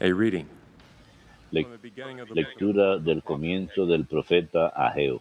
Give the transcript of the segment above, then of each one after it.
A reading. Lec- lectura del comienzo del profeta Ageo.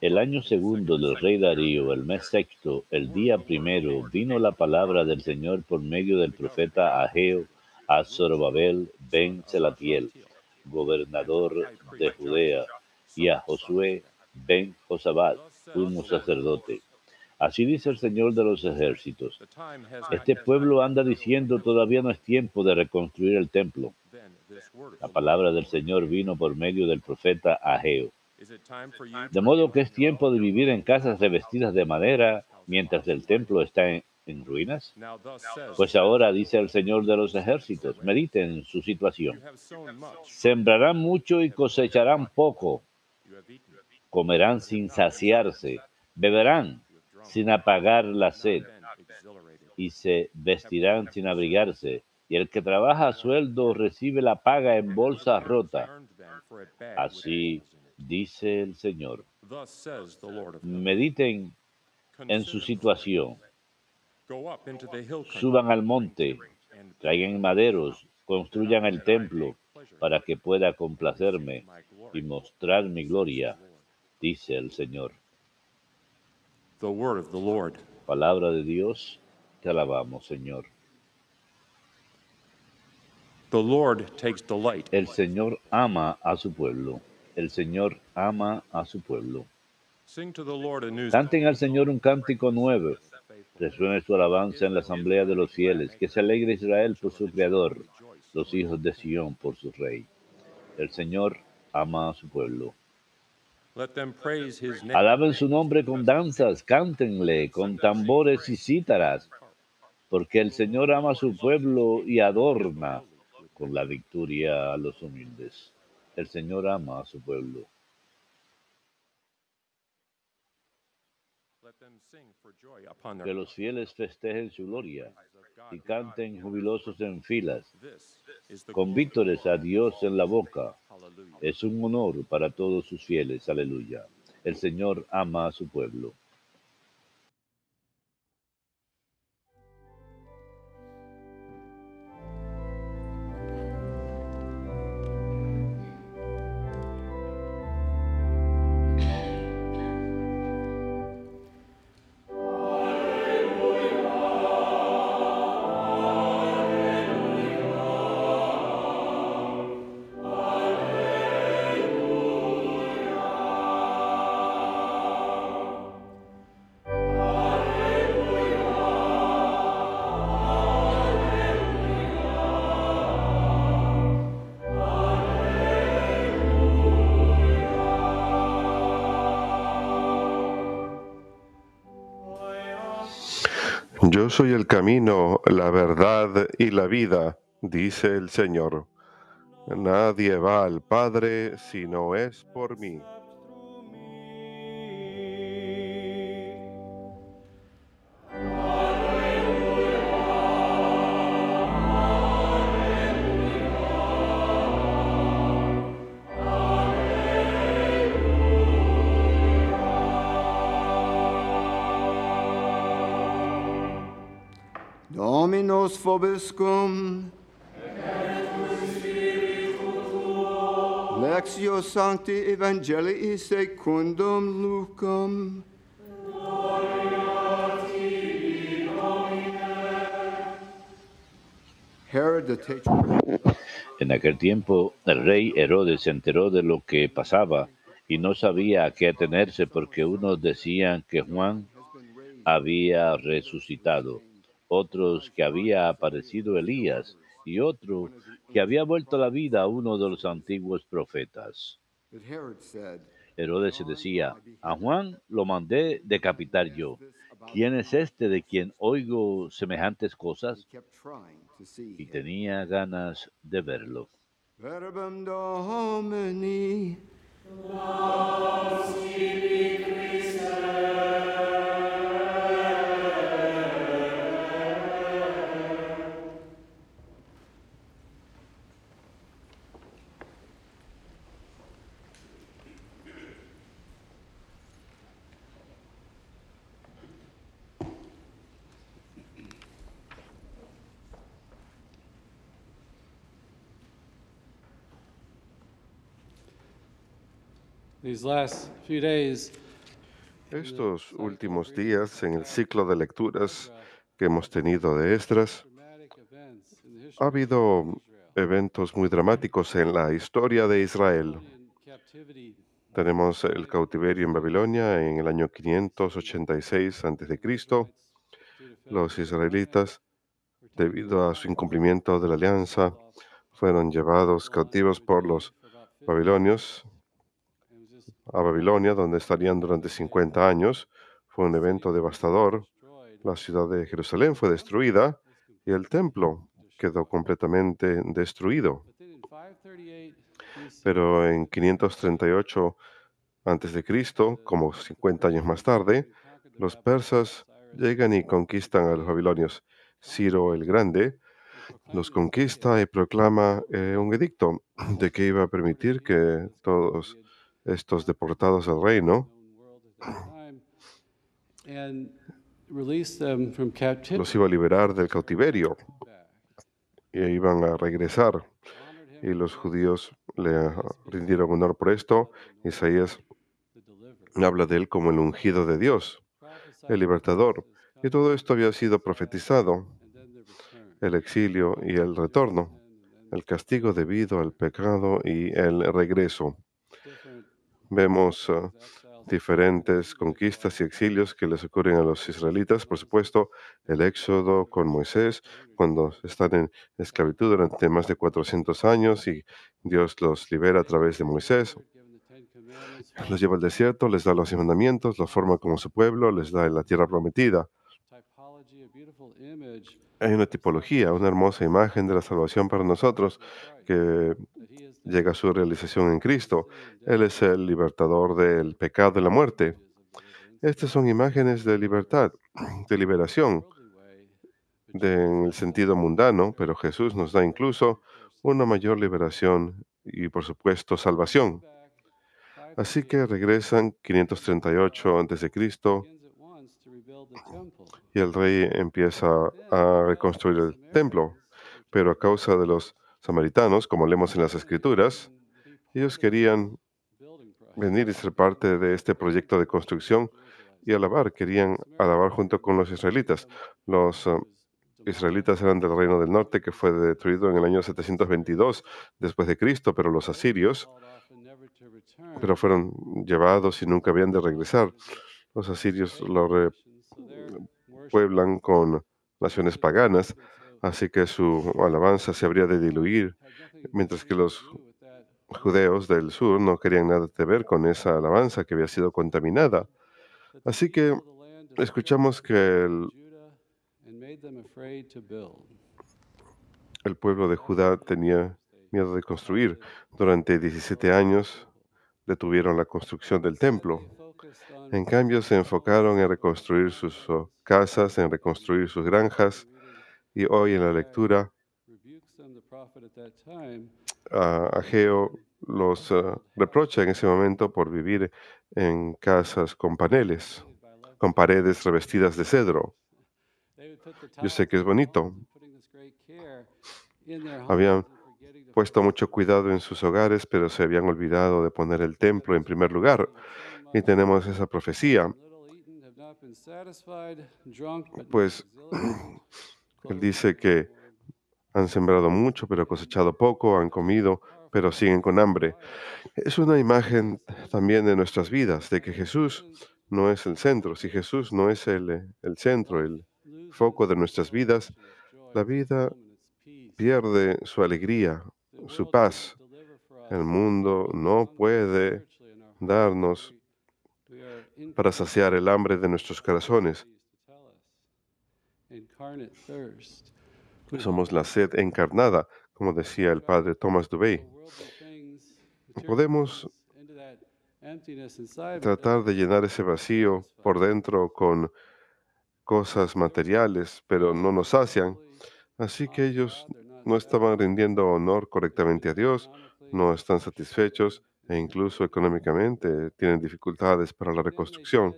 El año segundo del rey Darío, el mes sexto, el día primero, vino la palabra del Señor por medio del profeta Ageo a Zorobabel ben Selatiel, gobernador de Judea, y a Josué ben Josabat, sumo sacerdote. Así dice el Señor de los ejércitos. Este pueblo anda diciendo todavía no es tiempo de reconstruir el templo. La palabra del Señor vino por medio del profeta Ageo. De modo que es tiempo de vivir en casas revestidas de madera mientras el templo está en, en ruinas. Pues ahora dice el Señor de los ejércitos, mediten su situación. Sembrarán mucho y cosecharán poco, comerán sin saciarse, beberán sin apagar la sed y se vestirán sin abrigarse. Y el que trabaja a sueldo recibe la paga en bolsa rota. Así dice el Señor. Mediten en su situación. Suban al monte, traigan maderos, construyan el templo para que pueda complacerme y mostrar mi gloria, dice el Señor. The word of the Lord. Palabra de Dios, te alabamos, Señor. The Lord takes delight. El Señor ama a su pueblo. El Señor ama a su pueblo. Sing to the Lord a new Canten al Señor un cántico nuevo. Resuene su alabanza en la asamblea de los fieles. Que se alegre Israel por su Creador, los hijos de Sión por su Rey. El Señor ama a su pueblo. Alaben su nombre con danzas, cántenle con tambores y cítaras, porque el Señor ama a su pueblo y adorna con la victoria a los humildes. El Señor ama a su pueblo. Que los fieles festejen su gloria y canten jubilosos en filas, con vítores a Dios en la boca. Es un honor para todos sus fieles. Aleluya. El Señor ama a su pueblo. Yo soy el camino, la verdad y la vida, dice el Señor. Nadie va al Padre si no es por mí. En aquel tiempo el rey Herodes se enteró de lo que pasaba y no sabía a qué atenerse porque unos decían que Juan había resucitado, otros que había aparecido Elías y otro que había vuelto la vida a uno de los antiguos profetas. Herodes decía, a Juan lo mandé decapitar yo. ¿Quién es este de quien oigo semejantes cosas? Y tenía ganas de verlo. Verbum Domini. Estos últimos días, en el ciclo de lecturas que hemos tenido de the ha habido eventos muy dramáticos en la historia de Israel. Tenemos el cautiverio en Babilonia en el año 586 a.C. Los israelitas, debido a su incumplimiento de la alianza, fueron llevados cautivos por los babilonios a Babilonia, donde estarían durante 50 años. Fue un evento devastador. La ciudad de Jerusalén fue destruida y el templo quedó completamente destruido. But then in 538 BC, Pero en 538 a.C., como 50 años más tarde, los persas llegan y conquistan a los babilonios. Ciro el Grande los conquista y proclama eh, un edicto de que iba a permitir que todos estos deportados al reino los iba a liberar del cautiverio y iban a regresar. Y los judíos le ah, rindieron honor por esto. Isaías habla de él como el ungido de Dios, el libertador. Y todo esto había sido profetizado, el exilio y el retorno, el castigo debido al pecado y el regreso. Vemos ah, diferentes conquistas y exilios que les ocurren a los israelitas. Por supuesto, el éxodo con Moisés, cuando están en esclavitud durante más de 400 años y Dios los libera a través de Moisés. Los lleva al desierto, les da los mandamientos, los forma como su pueblo, les da la tierra prometida. Hay una tipología, una hermosa imagen de la salvación para nosotros que llega a su realización en Cristo. Él es el libertador del pecado y la muerte. Estas son imágenes de libertad, de liberación. de- en el sentido mundano, pero Jesús nos da incluso una mayor liberación y, por supuesto, salvación. Así que regresan 538 a.C. y el rey empieza a reconstruir el templo, pero a causa de los samaritanos, como leemos en las escrituras, ellos querían venir y ser parte de este proyecto de construcción y alabar, querían alabar junto con los israelitas. Los eh, israelitas eran del reino del norte que fue destruido en el año 722 después de Cristo, pero los asirios pero fueron llevados y nunca habían de regresar. Los asirios lo repueblan con naciones paganas, así que su alabanza se habría de diluir, mientras que los judeos del sur no querían nada que ver con esa alabanza que había sido contaminada. Así que escuchamos que el, el pueblo de Judá tenía miedo de construir. Durante 17 años detuvieron la construcción del templo. En cambio, se enfocaron en reconstruir sus casas, en reconstruir sus granjas. Y hoy en la lectura, Ageo los ah, reprocha en ese momento por vivir en casas con paneles, con paredes revestidas de cedro. Yo sé que es bonito. Habían Puesto mucho cuidado en sus hogares, pero se habían olvidado de poner el templo en primer lugar. Y tenemos esa profecía. Pues, exhilarated, Él dice que han sembrado mucho, pero cosechado poco, han comido, pero siguen con hambre. Es una imagen también de nuestras vidas, de que Jesús no es el centro. Si Jesús no es el, eh, el centro, el foco de nuestras vidas, la vida pierde su alegría, su paz. El mundo no puede darnos para saciar el hambre de nuestros corazones. Which Somos la sed encarnada, como decía el padre Thomas Dubey. Podemos tratar de llenar ese vacío por dentro con cosas materiales, pero no nos sacian. Así que ellos no estaban rindiendo honor correctamente a Dios, no están satisfechos e incluso económicamente tienen dificultades para la reconstrucción.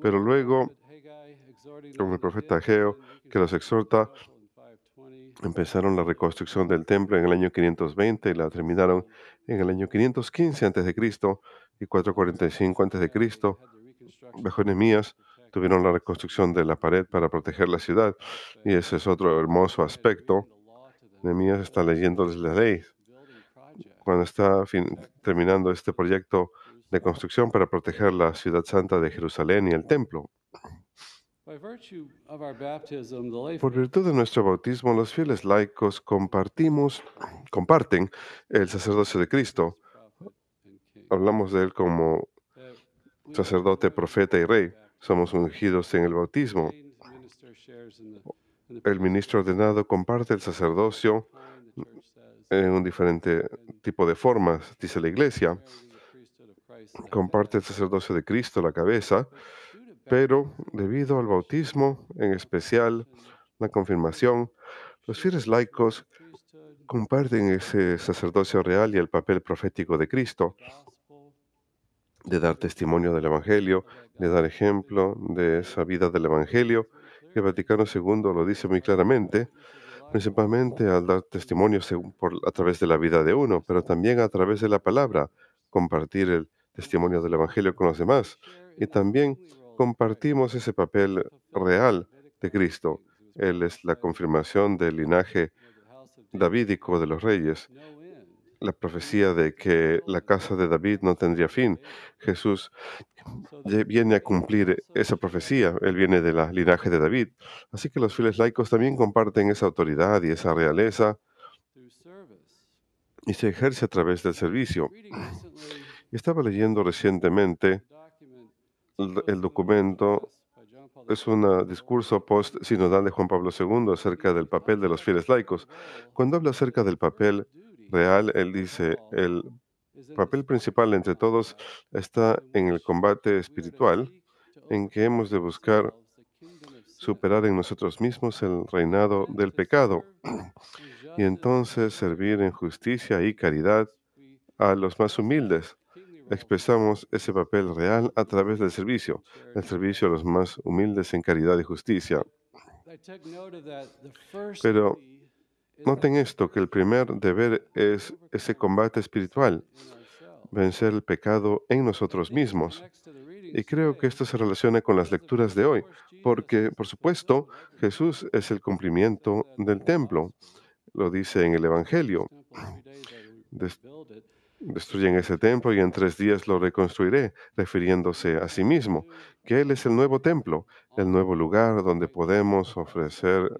Pero luego, como el profeta Ageo, que los exhorta, Empezaron la reconstrucción del templo en el año 520 y la terminaron en el año 515 a.C. y 445 a.C. Bajo Nehemías tuvieron la reconstrucción de la pared para proteger la ciudad y ese es otro hermoso aspecto. Nehemías está leyéndoles la ley cuando está terminando este proyecto de construcción para proteger la ciudad santa de Jerusalén y el templo. Por virtud de nuestro bautismo, los fieles laicos compartimos, comparten el sacerdocio de Cristo. Hablamos de él como sacerdote, profeta y rey. Somos ungidos en el bautismo. El ministro ordenado comparte el sacerdocio en un diferente tipo de formas, dice la iglesia. Comparte el sacerdocio de Cristo, la cabeza, pero debido al bautismo, en especial la confirmación, los fieles laicos comparten ese sacerdocio real y el papel profético de Cristo, de dar testimonio del Evangelio, de dar ejemplo de esa vida del Evangelio. El Vaticano II lo dice muy claramente, principalmente al dar testimonio a través de la vida de uno, pero también a través de la palabra, compartir el testimonio del Evangelio con los demás. Y también compartimos ese papel real de Cristo. Él es la confirmación del linaje davídico de los reyes, la profecía de que la casa de David no tendría fin. Jesús viene a cumplir esa profecía. Él viene del linaje de David. Así que los fieles laicos también comparten esa autoridad y esa realeza y se ejerce a través del servicio. Estaba leyendo recientemente el, documento, es un discurso post-sinodal de Juan Pablo II acerca del papel de los fieles laicos. Cuando habla acerca del papel real, él dice, el papel principal entre todos está en el combate espiritual, en que hemos de buscar superar en nosotros mismos el reinado del pecado y entonces servir en justicia y caridad a los más humildes. Expresamos ese papel real a través del servicio, el servicio a los más humildes en caridad y justicia. Pero Noten esto, que el primer deber es ese combate espiritual, vencer el pecado en nosotros mismos. Y creo que esto se relaciona con las lecturas de hoy, porque, por supuesto, Jesús es el cumplimiento del templo. Lo dice en el Evangelio. Destruyen ese templo y en tres días lo reconstruiré, refiriéndose a sí mismo, que Él es el nuevo templo, el nuevo lugar donde podemos ofrecer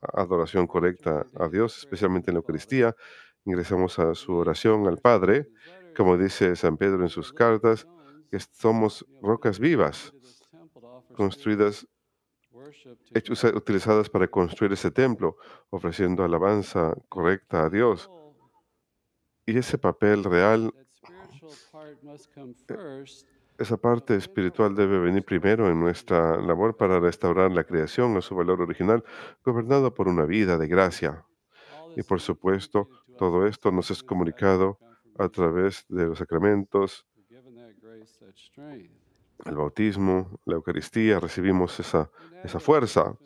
adoración correcta a Dios, especialmente en la Eucaristía. Ingresamos a su oración al Padre, como dice San Pedro en sus cartas, que somos rocas vivas, construidas, hechos- utilizadas para construir ese templo, ofreciendo alabanza correcta a Dios. Y ese papel real, esa parte espiritual debe venir primero en nuestra labor para restaurar la creación a su valor original, gobernado por una vida de gracia. Y por supuesto, todo esto nos es comunicado a través de los sacramentos, el bautismo, la Eucaristía, recibimos esa, esa fuerza.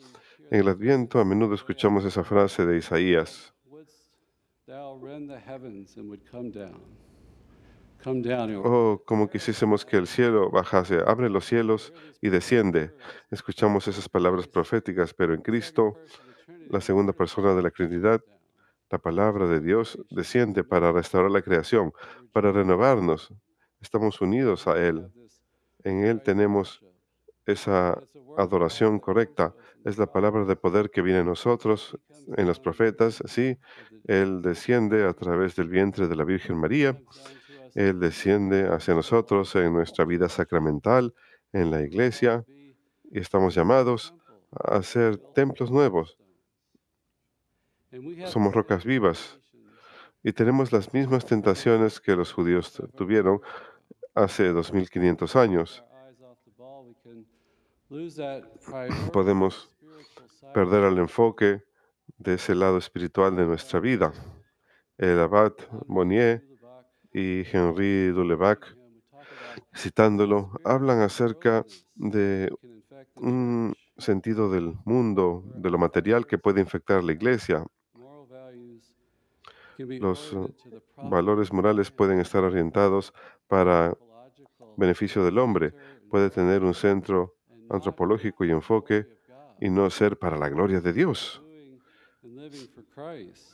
En el Adviento a menudo escuchamos esa frase de Isaías, oh, como quisiésemos que el cielo bajase, abre los cielos y desciende. Escuchamos esas palabras proféticas, pero en Cristo, la segunda persona de la Trinidad, la palabra de Dios desciende para restaurar la creación, para renovarnos. Estamos unidos a Él. En Él tenemos esa adoración correcta. Es la palabra de poder que viene a nosotros en los profetas. Sí, Él desciende a través del vientre de la Virgen María. Él desciende hacia nosotros en nuestra vida sacramental, en la iglesia, y estamos llamados a ser templos nuevos. Somos rocas vivas y tenemos las mismas tentaciones que los judíos tuvieron hace 2500 años. Podemos perder el enfoque de ese lado espiritual de nuestra vida. El abad Monnier y Henri Dulevac, citándolo, hablan acerca de un sentido del mundo, de lo material que puede infectar la iglesia. Los valores morales pueden estar orientados para beneficio del hombre. Puede tener un centro antropológico y enfoque y no ser para la gloria de Dios.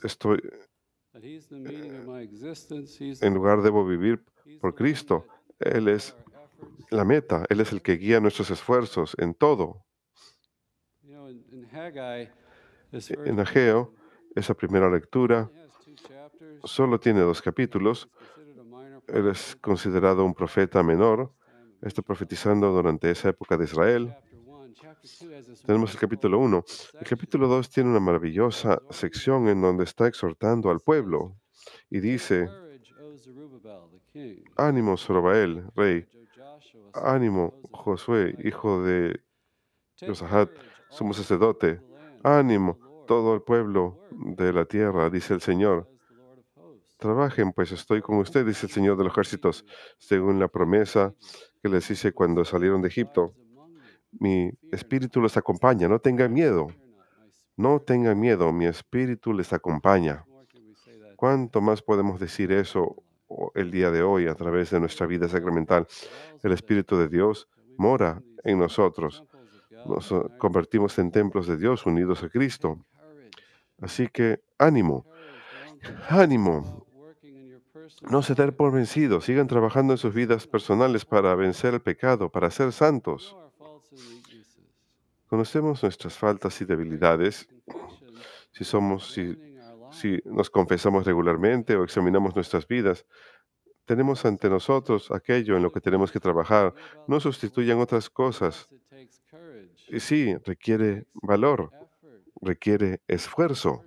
Estoy, en lugar debo vivir por Cristo. Él es la meta, Él es el que guía nuestros esfuerzos en todo. En Ageo, esa primera lectura solo tiene dos capítulos. Él es considerado un profeta menor, está profetizando durante esa época de Israel. Tenemos el capítulo 1. El capítulo 2 tiene una maravillosa sección en donde está exhortando al pueblo y "Take dice, ánimo Zorobabel, rey, ánimo Josué, hijo de Josahat, sumo sacerdote, ánimo todo el pueblo de la tierra, dice el Señor. says the Lord of hosts." Trabajen, pues estoy con usted, dice el Señor de los ejércitos, según la promesa que les hice cuando salieron de Egipto. Mi espíritu los acompaña, no tengan miedo, no tengan miedo, mi espíritu les acompaña. ¿Cuánto más podemos decir eso el día de hoy a través de nuestra vida sacramental? El Espíritu de Dios mora en nosotros. Nos eh, convertimos en templos de Dios unidos a Cristo. Así que ánimo, ánimo. No se den por vencidos, sigan trabajando en sus vidas personales para vencer el pecado, para ser santos. Conocemos nuestras faltas y debilidades. Si somos, si, si nos confesamos regularmente o examinamos nuestras vidas, tenemos ante nosotros aquello en lo que tenemos que trabajar. No sustituyan otras cosas. Y sí, requiere valor, requiere esfuerzo,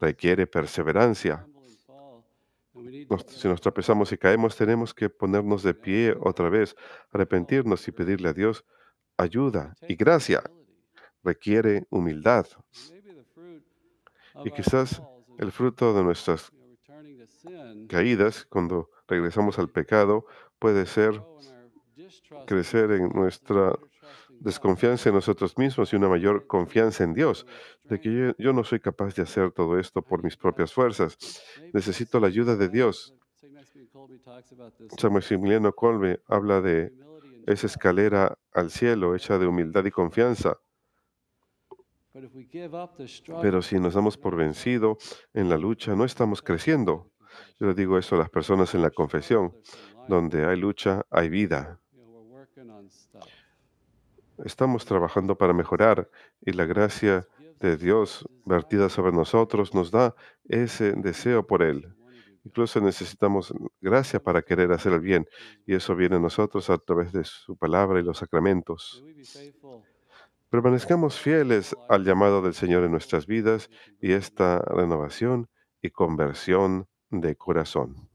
requiere perseverancia. Nos- si nos tropezamos y caemos, tenemos que ponernos de pie otra vez, arrepentirnos y pedirle a Dios ayuda y gracia. Requiere humildad. Y quizás el fruto de nuestras caídas, cuando regresamos al pecado, puede ser crecer en nuestra desconfianza en nosotros mismos y una mayor confianza en Dios, de que yo, no soy capaz de hacer todo esto por mis propias fuerzas. Necesito la ayuda de Dios. San Maximiliano Kolbe habla de esa escalera al cielo hecha de humildad y confianza. Pero si nos damos por vencido en la lucha, no estamos creciendo. Yo le digo eso a las personas en la confesión. Donde hay lucha, hay vida. Estamos trabajando para mejorar y la gracia de Dios vertida sobre nosotros nos da ese deseo por Él. Incluso necesitamos gracia para querer hacer el bien y eso viene a nosotros a través de su palabra y los sacramentos. Permanezcamos fieles al llamado del Señor en nuestras vidas y esta renovación y conversión de corazón.